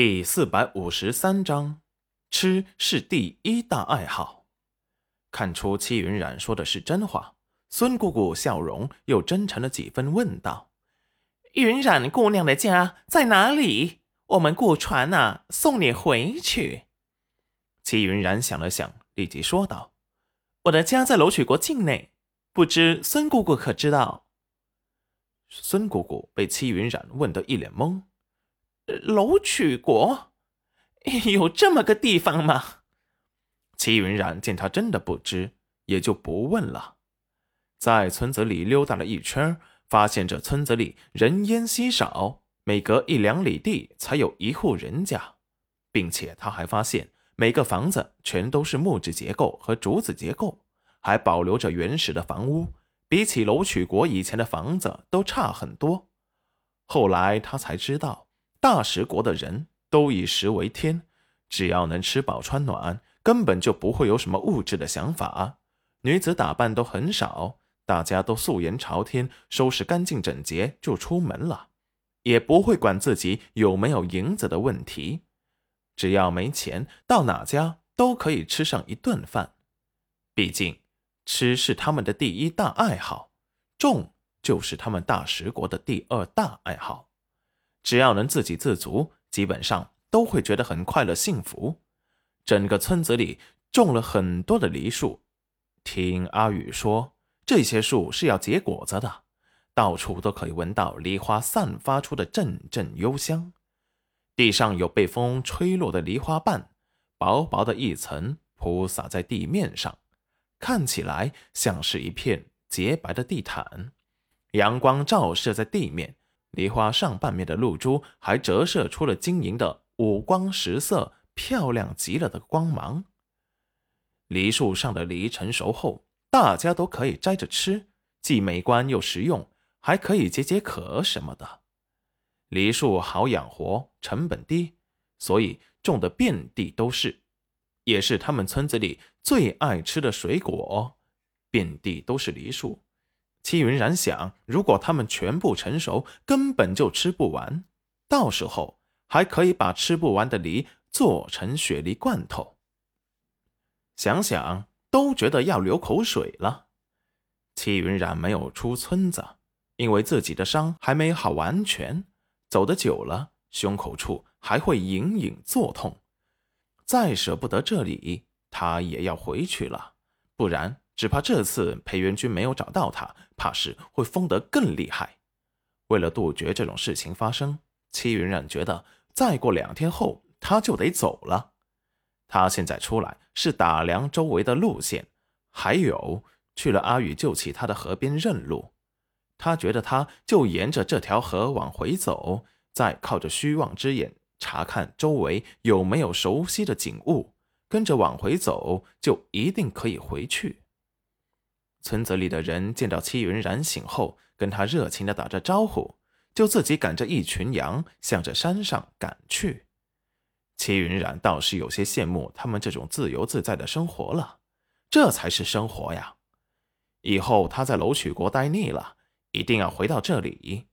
第四百五十三章，吃是第一大爱好。看出戚云染说的是真话，孙姑姑笑容又真诚了几分，问道：“云染姑娘的家在哪里？我们雇船啊，送你回去。”戚云染想了想，立即说道：“我的家在楼曲国境内，不知孙姑姑可知道？”孙姑姑被戚云染问得一脸懵。楼曲国，有这么个地方吗？齐云染见他真的不知，也就不问了。在村子里溜达了一圈，发现这村子里人烟稀少，每隔一两里地才有一户人家，并且他还发现每个房子全都是木质结构和竹子结构，还保留着原始的房屋，比起楼曲国以前的房子都差很多。后来他才知道。大食国的人都以食为天，只要能吃饱穿暖，根本就不会有什么物质的想法。女子打扮都很少，大家都素颜朝天，收拾干净整洁就出门了，也不会管自己有没有银子的问题。只要没钱，到哪家都可以吃上一顿饭。毕竟，吃是他们的第一大爱好，种就是他们大食国的第二大爱好。只要能自给自足，基本上都会觉得很快乐幸福。整个村子里种了很多的梨树，听阿宇说，这些树是要结果子的，到处都可以闻到梨花散发出的阵阵幽香。地上有被风吹落的梨花瓣，薄薄的一层铺洒在地面上，看起来像是一片洁白的地毯。阳光照射在地面。梨花上半面的露珠还折射出了晶莹的五光十色、漂亮极了的光芒。梨树上的梨成熟后，大家都可以摘着吃，既美观又实用，还可以解解渴什么的。梨树好养活，成本低，所以种的遍地都是，也是他们村子里最爱吃的水果。遍地都是梨树。戚云染想，如果他们全部成熟，根本就吃不完。到时候还可以把吃不完的梨做成雪梨罐头。想想都觉得要流口水了。戚云染没有出村子，因为自己的伤还没好完全，走得久了，胸口处还会隐隐作痛。再舍不得这里，他也要回去了，不然。只怕这次裴元君没有找到他，怕是会疯得更厉害。为了杜绝这种事情发生，戚云染觉得再过两天后他就得走了。他现在出来是打量周围的路线，还有去了阿宇救起他的河边认路。他觉得他就沿着这条河往回走，再靠着虚妄之眼查看周围有没有熟悉的景物，跟着往回走，就一定可以回去。村子里的人见到戚云染醒后，跟他热情的打着招呼，就自己赶着一群羊向着山上赶去。戚云染倒是有些羡慕他们这种自由自在的生活了，这才是生活呀！以后他在楼曲国待腻了，一定要回到这里。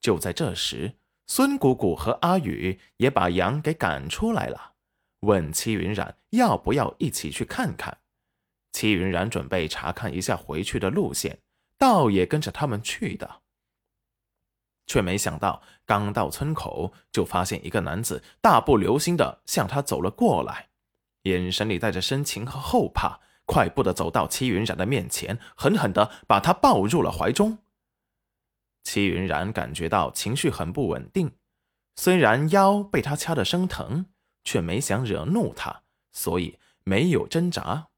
就在这时，孙姑姑和阿宇也把羊给赶出来了，问戚云染要不要一起去看看。戚云然准备查看一下回去的路线，倒也跟着他们去的，却没想到刚到村口，就发现一个男子大步流星的向他走了过来，眼神里带着深情和后怕，快步的走到戚云然的面前，狠狠的把他抱入了怀中。戚云然感觉到情绪很不稳定，虽然腰被他掐得生疼，却没想惹怒他，所以没有挣扎。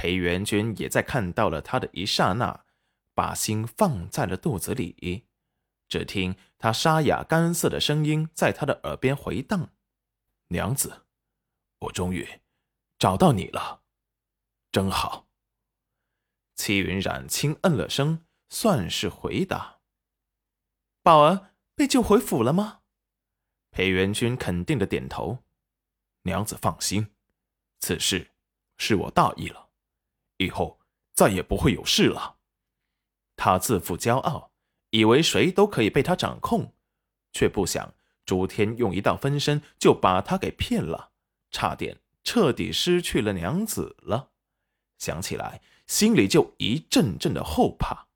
裴元君也在看到了他的一刹那，把心放在了肚子里。只听他沙哑干涩的声音在他的耳边回荡：“娘子，我终于找到你了，真好。”戚云染轻嗯了声，算是回答：“宝儿被救回府了吗？”裴元君肯定的点头：“娘子放心，此事是我大意了。”以后再也不会有事了。他自负骄傲，以为谁都可以被他掌控，却不想朱天用一道分身就把他给骗了，差点彻底失去了娘子了。想起来，心里就一阵阵的后怕。